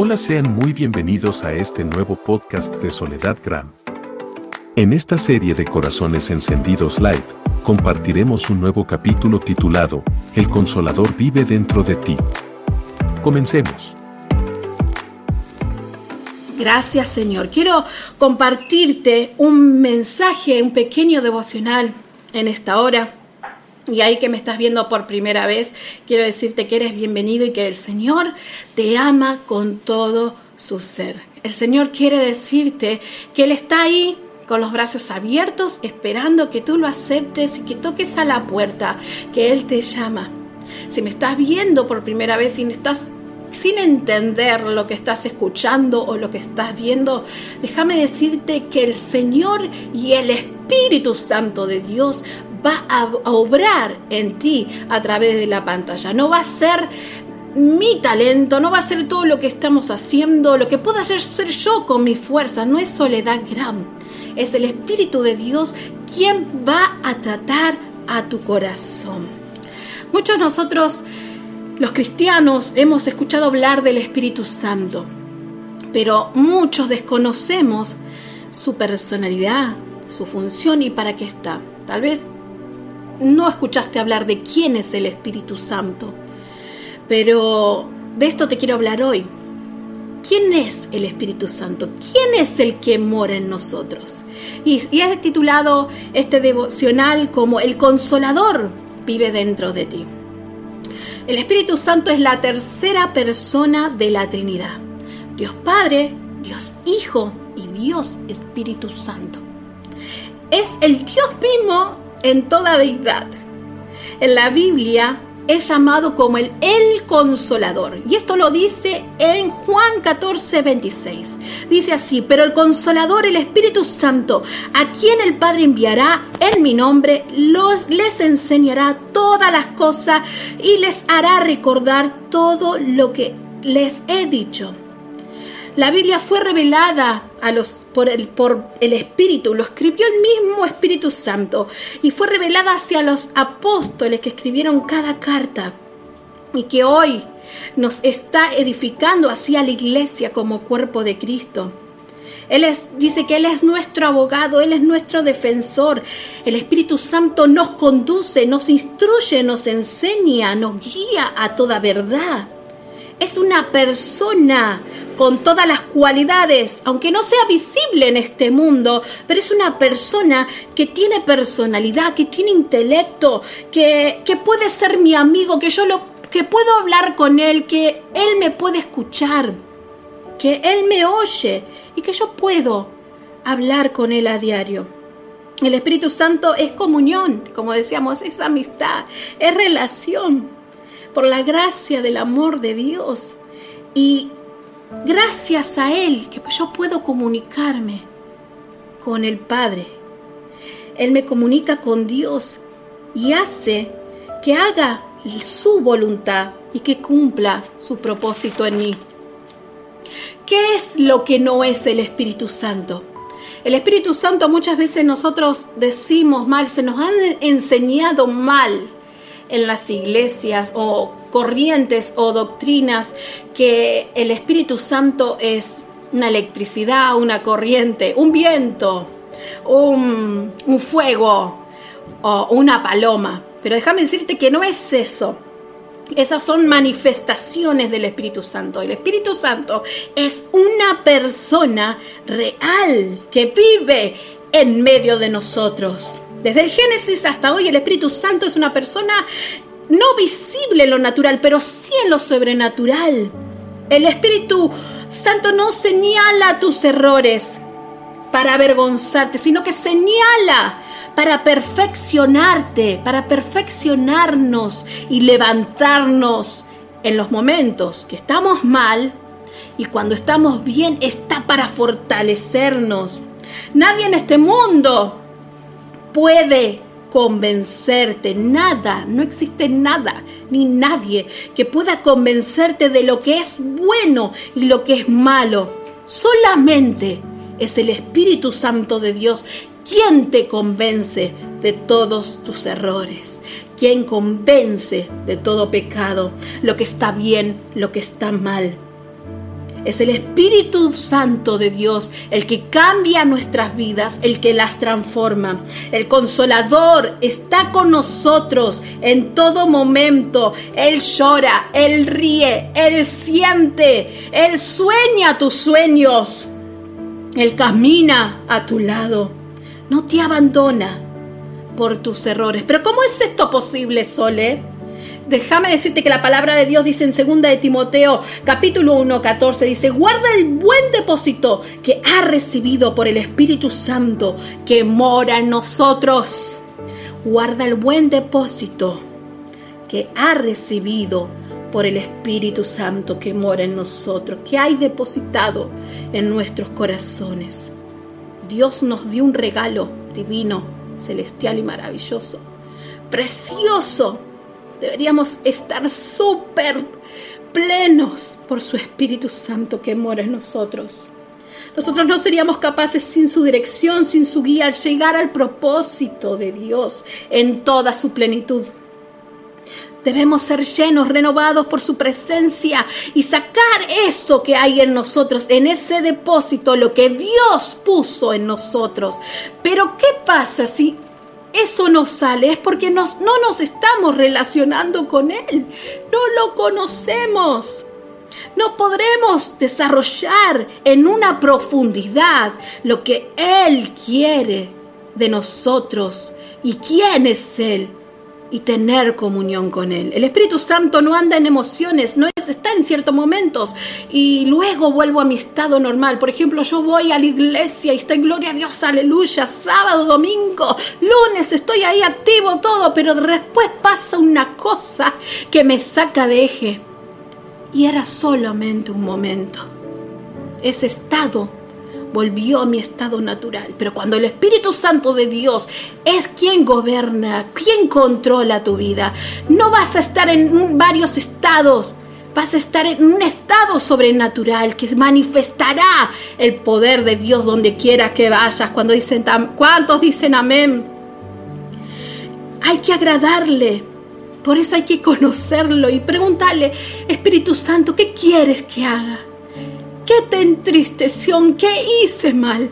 Hola, sean muy bienvenidos a este nuevo podcast de Soledad Gram. En esta serie de Corazones Encendidos Live, compartiremos un nuevo capítulo titulado El Consolador vive dentro de ti. Comencemos. Gracias Señor. Quiero compartirte un mensaje, un pequeño devocional en esta hora. Y ahí que me estás viendo por primera vez, quiero decirte que eres bienvenido y que el Señor te ama con todo su ser. El Señor quiere decirte que Él está ahí con los brazos abiertos, esperando que tú lo aceptes y que toques a la puerta, que Él te llama. Si me estás viendo por primera vez y estás sin entender lo que estás escuchando o lo que estás viendo, déjame decirte que el Señor y el Espíritu Santo de Dios va a obrar en ti a través de la pantalla. No va a ser mi talento, no va a ser todo lo que estamos haciendo, lo que pueda ser yo con mi fuerza, no es soledad gran. Es el Espíritu de Dios quien va a tratar a tu corazón. Muchos nosotros, los cristianos, hemos escuchado hablar del Espíritu Santo, pero muchos desconocemos su personalidad, su función y para qué está. Tal vez no escuchaste hablar de quién es el Espíritu Santo, pero de esto te quiero hablar hoy. ¿Quién es el Espíritu Santo? ¿Quién es el que mora en nosotros? Y, es titulado este devocional como El Consolador vive dentro de ti. El Espíritu Santo es la tercera persona de la Trinidad. Dios Padre, Dios Hijo y Dios Espíritu Santo. Es el Dios mismo en toda deidad. En la Biblia es llamado como el, el consolador. Y esto lo dice en Juan 14, 26. Dice así, pero el consolador, el Espíritu Santo, a quien el Padre enviará en mi nombre, los, les enseñará todas las cosas y les hará recordar todo lo que les he dicho. La Biblia fue revelada a los, por, el, por el Espíritu, lo escribió el mismo Espíritu Santo y fue revelada hacia los apóstoles que escribieron cada carta y que hoy nos está edificando hacia la iglesia como cuerpo de Cristo. Él es, dice que Él es nuestro abogado, Él es nuestro defensor. El Espíritu Santo nos conduce, nos instruye, nos enseña, nos guía a toda verdad. Es una persona con todas las cualidades, aunque no sea visible en este mundo, pero es una persona que tiene personalidad, que tiene intelecto, que, que puede ser mi amigo, que yo lo, que puedo hablar con él, que él me puede escuchar, que él me oye y que yo puedo hablar con él a diario. El Espíritu Santo es comunión, como decíamos, es amistad, es relación por la gracia del amor de Dios. Y gracias a Él que yo puedo comunicarme con el Padre. Él me comunica con Dios y hace que haga su voluntad y que cumpla su propósito en mí. ¿Qué es lo que no es el Espíritu Santo? El Espíritu Santo muchas veces nosotros decimos mal, se nos han enseñado mal en las iglesias o corrientes o doctrinas que el Espíritu Santo es una electricidad, una corriente, un viento, un, fuego o una paloma. Pero déjame decirte que no es eso. Esas son manifestaciones del Espíritu Santo. El Espíritu Santo es una persona real que vive en medio de nosotros. Desde el Génesis hasta hoy el Espíritu Santo es una persona no visible en lo natural, pero sí en lo sobrenatural. El Espíritu Santo no señala tus errores para avergonzarte, sino que señala para perfeccionarte, para perfeccionarnos y levantarnos en los momentos que estamos mal y cuando estamos bien está para fortalecernos. Nadie en este mundo puede convencerte, nada, no existe nada ni nadie que pueda convencerte de lo que es bueno y lo que es malo. Solamente es el Espíritu Santo de Dios quien te convence de todos tus errores, quien convence de todo pecado, lo que está bien, lo que está mal. Es el Espíritu Santo de Dios el que cambia nuestras vidas, el que las transforma. El consolador está con nosotros en todo momento. Él llora, Él ríe, Él siente, Él sueña tus sueños. Él camina a tu lado. No te abandona por tus errores. Pero ¿cómo es esto posible, Sole? Déjame decirte que la palabra de Dios dice en 2 de Timoteo capítulo 1, 14, dice, guarda el buen depósito que ha recibido por el Espíritu Santo que mora en nosotros. Guarda el buen depósito que ha recibido por el Espíritu Santo que mora en nosotros, que hay depositado en nuestros corazones. Dios nos dio un regalo divino, celestial y maravilloso, precioso, Deberíamos estar súper plenos por su Espíritu Santo que mora en nosotros. Nosotros no seríamos capaces sin su dirección, sin su guía, al llegar al propósito de Dios en toda su plenitud. Debemos ser llenos, renovados por su presencia y sacar eso que hay en nosotros, en ese depósito, lo que Dios puso en nosotros. Pero ¿qué pasa si eso no sale, es porque nos, no nos estamos relacionando con Él, no lo conocemos. No podremos desarrollar en una profundidad lo que Él quiere de nosotros y quién es Él y tener comunión con Él. El Espíritu Santo no anda en emociones, no está en ciertos momentos y luego vuelvo a mi estado normal. Por ejemplo, yo voy a la iglesia y estoy, gloria a Dios, aleluya, sábado, domingo, lunes, estoy ahí activo todo, pero después pasa una cosa que me saca de eje. Y era solamente un momento. Ese estado volvió a mi estado natural. Pero cuando el Espíritu Santo de Dios es quien gobierna, quien controla tu vida, no vas a estar en varios estados. Vas a estar en un estado sobrenatural que manifestará el poder de Dios donde quiera que vayas. Cuando dicen, ¿cuántos dicen amén? Hay que agradarle. Por eso hay que conocerlo y preguntarle, Espíritu Santo, ¿qué quieres que haga? ¿Qué te entristeció? ¿Qué hice mal?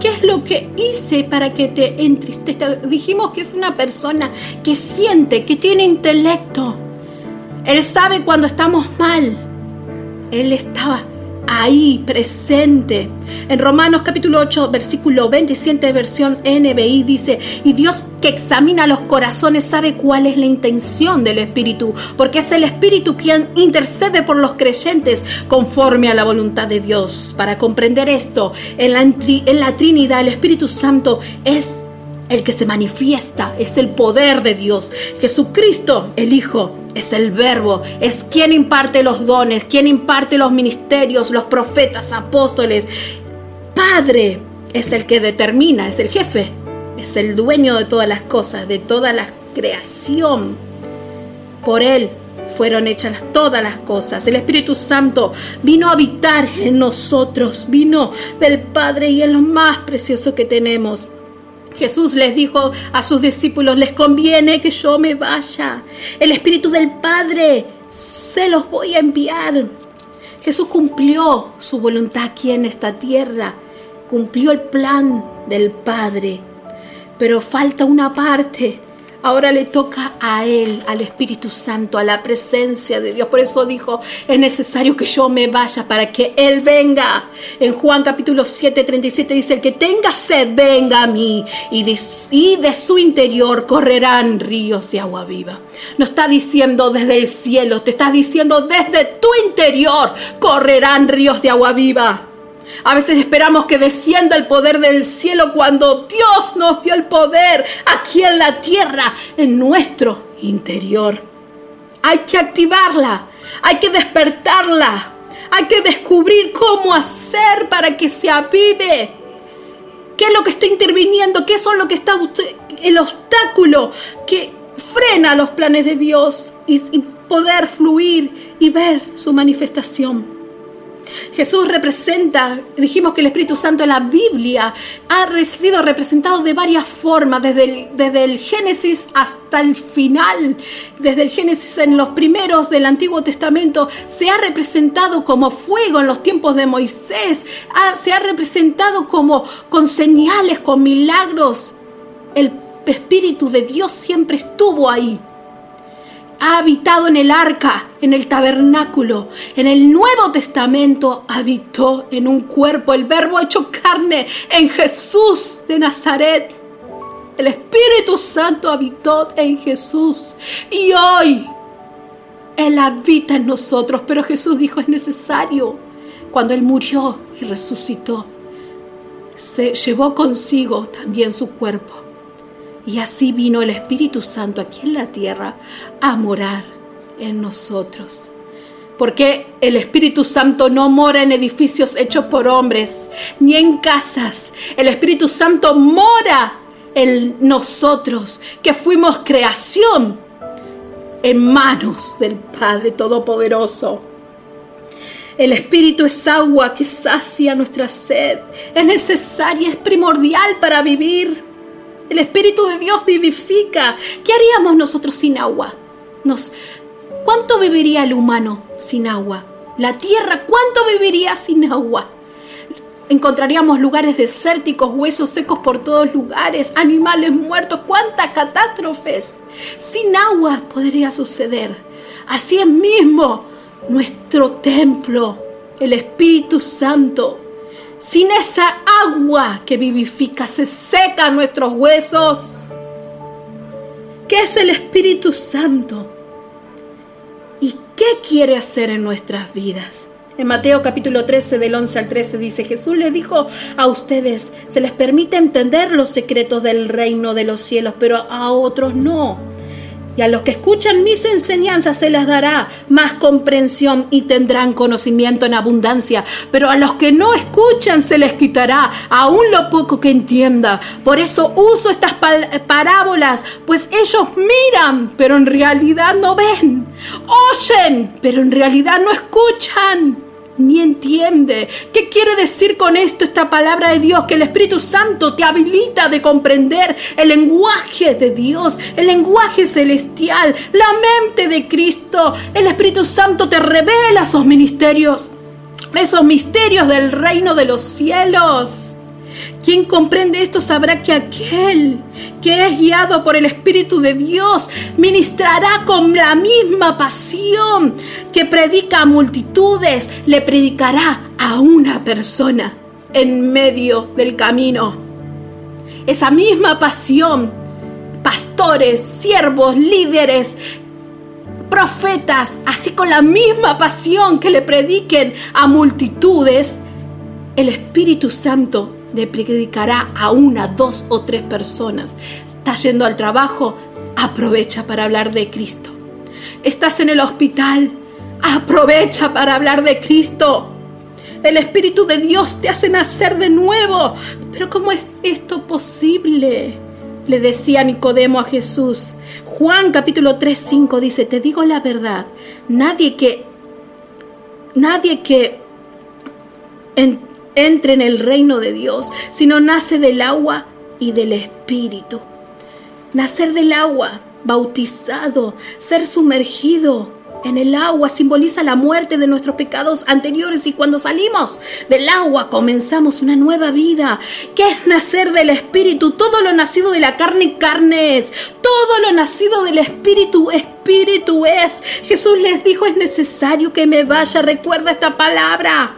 ¿Qué es lo que hice para que te entristezca? Dijimos que es una persona que siente, que tiene intelecto. Él sabe cuando estamos mal. Él estaba ahí presente. En Romanos capítulo 8, versículo 27, versión NBI dice, y Dios que examina los corazones sabe cuál es la intención del Espíritu, porque es el Espíritu quien intercede por los creyentes conforme a la voluntad de Dios. Para comprender esto, en la, en la Trinidad el Espíritu Santo es el que se manifiesta, es el poder de Dios. Jesucristo, el Hijo, es el verbo, es quien imparte los dones, quien imparte los ministerios, los profetas, apóstoles. Padre es el que determina, es el jefe, es el dueño de todas las cosas, de toda la creación. Por Él fueron hechas todas las cosas. El Espíritu Santo vino a habitar en nosotros, vino del Padre y es lo más precioso que tenemos. Jesús les dijo a sus discípulos, les conviene que yo me vaya. El Espíritu del Padre se los voy a enviar. Jesús cumplió su voluntad aquí en esta tierra, cumplió el plan del Padre, pero falta una parte Ahora le toca a Él, al Espíritu Santo, a la presencia de Dios. Por eso dijo, es necesario que yo me vaya para que Él venga. En Juan capítulo 7, 37 dice, el que tenga sed, venga a mí. Y de, su interior correrán ríos de agua viva. No está diciendo desde el cielo, te está diciendo desde tu interior correrán ríos de agua viva. A veces esperamos que descienda el poder del cielo cuando Dios nos dio el poder aquí en la tierra, en nuestro interior. Hay que activarla, hay que despertarla, hay que descubrir cómo hacer para que se avive. ¿Qué es lo que está interviniendo? ¿Qué es lo que está el obstáculo que frena los planes de Dios y, y poder fluir y ver su manifestación? Jesús representa, dijimos que el Espíritu Santo en la Biblia ha sido representado de varias formas, desde el, desde el Génesis hasta el final, desde el Génesis en los primeros del Antiguo Testamento, se ha representado como fuego en los tiempos de Moisés, se ha representado como con señales, con milagros. El Espíritu de Dios siempre estuvo ahí ha habitado en el arca, en el tabernáculo. En el Nuevo Testamento habitó en un cuerpo, el verbo hecho carne, en Jesús de Nazaret. El Espíritu Santo habitó en Jesús. Y hoy Él habita en nosotros. Pero Jesús dijo es necesario. Cuando Él murió y resucitó, se llevó consigo también su cuerpo y así vino el Espíritu Santo aquí en la tierra a morar en nosotros. Porque el Espíritu Santo no mora en edificios hechos por hombres, ni en casas. El Espíritu Santo mora en nosotros, que fuimos creación en manos del Padre Todopoderoso. El Espíritu es agua que sacia nuestra sed. Es necesaria, es primordial para vivir. El Espíritu de Dios vivifica. ¿Qué haríamos nosotros sin agua? Nos, ¿Cuánto viviría el humano sin agua? La tierra, ¿cuánto viviría sin agua? Encontraríamos lugares desérticos, huesos secos por todos lugares, animales muertos, cuántas catástrofes. Sin agua podría suceder. Así es mismo nuestro templo, el Espíritu Santo, sin esa agua que vivifica, se secan nuestros huesos. ¿Qué es el Espíritu Santo? ¿Y qué quiere hacer en nuestras vidas? En Mateo capítulo 13 del 11 al 13 dice, Jesús le dijo a ustedes, se les permite entender los secretos del reino de los cielos, pero a otros no y a los que escuchan mis enseñanzas se les dará más comprensión y tendrán conocimiento en abundancia. Pero a los que no escuchan se les quitará aún lo poco que entienda. Por eso uso estas parábolas, pues ellos miran, pero en realidad no ven. Oyen, pero en realidad no escuchan ni entiende. ¿Qué quiere decir con esto esta palabra de Dios? Que el Espíritu Santo te habilita de comprender el lenguaje de Dios, el lenguaje celestial, la mente de Cristo. El Espíritu Santo te revela esos ministerios, esos misterios del reino de los cielos. Quien comprende esto sabrá que aquel que es guiado por el Espíritu de Dios ministrará con la misma pasión que predica a multitudes, le predicará a una persona en medio del camino. Esa misma pasión, pastores, siervos, líderes, profetas, así con la misma pasión que le prediquen a multitudes, el Espíritu Santo le predicará a una, dos o tres personas. Estás yendo al trabajo, aprovecha para hablar de Cristo. Estás en el hospital, aprovecha para hablar de Cristo. El Espíritu de Dios te hace nacer de nuevo. Pero ¿cómo es esto posible? Le decía Nicodemo a Jesús. Juan capítulo 3, 5 dice, te digo la verdad, nadie que, nadie que entre en el reino de Dios, sino nace del agua y del Espíritu. Nacer del agua, bautizado, ser sumergido en el agua simboliza la muerte de nuestros pecados anteriores y cuando salimos del agua comenzamos una nueva vida. ¿Qué es nacer del Espíritu? Todo lo nacido de la carne, carne es. Todo lo nacido del Espíritu, Espíritu es. Jesús les dijo, es necesario que me vaya. Recuerda esta palabra.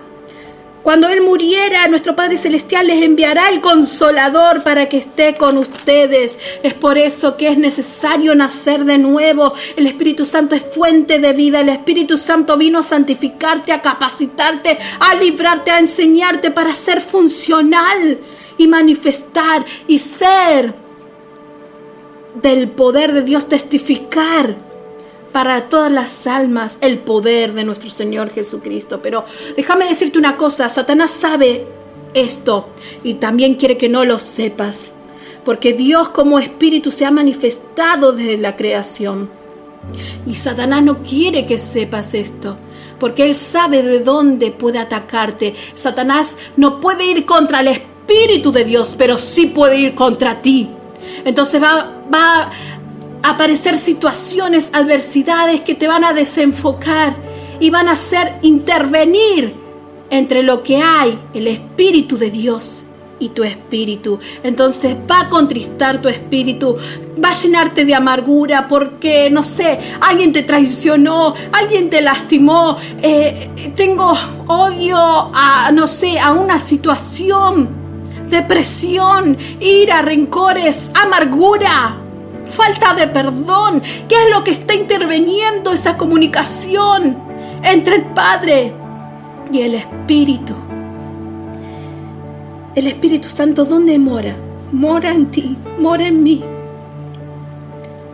Cuando Él muriera, nuestro Padre Celestial les enviará el consolador para que esté con ustedes. Es por eso que es necesario nacer de nuevo. El Espíritu Santo es fuente de vida. El Espíritu Santo vino a santificarte, a capacitarte, a librarte, a enseñarte para ser funcional y manifestar y ser del poder de Dios, testificar para todas las almas el poder de nuestro Señor Jesucristo. Pero déjame decirte una cosa, Satanás sabe esto y también quiere que no lo sepas, porque Dios como espíritu se ha manifestado desde la creación. Y Satanás no quiere que sepas esto, porque él sabe de dónde puede atacarte. Satanás no puede ir contra el Espíritu de Dios, pero sí puede ir contra ti. Entonces va, va aparecer situaciones, adversidades que te van a desenfocar y van a hacer intervenir entre lo que hay, el Espíritu de Dios y tu espíritu. Entonces va a contristar tu espíritu, va a llenarte de amargura porque, no sé, alguien te traicionó, alguien te lastimó, eh, tengo odio a, no sé, a una situación, depresión, ira, rencores, amargura. Falta de perdón, ¿qué es lo que está interviniendo esa comunicación entre el Padre y el Espíritu? El Espíritu Santo, ¿dónde mora? Mora en ti, mora en mí.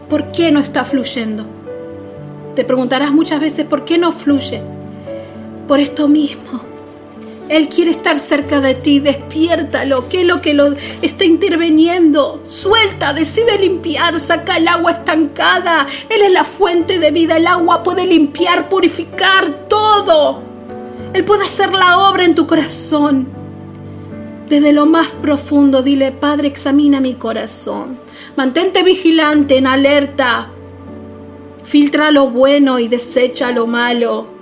¿Por qué no está fluyendo? Te preguntarás muchas veces por qué no fluye. Por esto mismo. Él quiere estar cerca de ti, despiértalo. ¿Qué es lo que lo está interviniendo? Suelta, decide limpiar, saca el agua estancada. Él es la fuente de vida. El agua puede limpiar, purificar todo. Él puede hacer la obra en tu corazón. Desde lo más profundo, dile, Padre, examina mi corazón. Mantente vigilante, en alerta. Filtra lo bueno y desecha lo malo.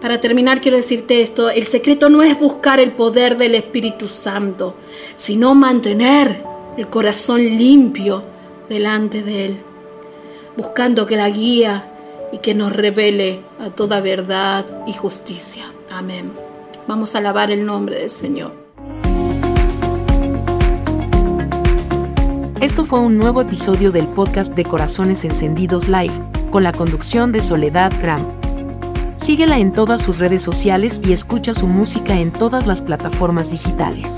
Para terminar, quiero decirte esto, el secreto no es buscar el poder del Espíritu Santo, sino mantener el corazón limpio delante de Él, buscando que la guía y que nos revele a toda verdad y justicia. Amén. Vamos a alabar el nombre del Señor. Esto fue un nuevo episodio del podcast de Corazones Encendidos Live, con la conducción de Soledad Gram. Síguela en todas sus redes sociales y escucha su música en todas las plataformas digitales.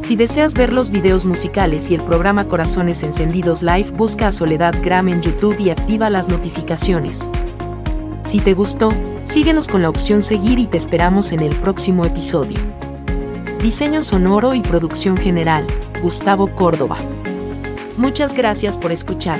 Si deseas ver los videos musicales y el programa Corazones Encendidos Live, busca a Soledad Gram en YouTube y activa las notificaciones. Si te gustó, síguenos con la opción seguir y te esperamos en el próximo episodio. Diseño sonoro y producción general, Gustavo Córdoba. Muchas gracias por escuchar.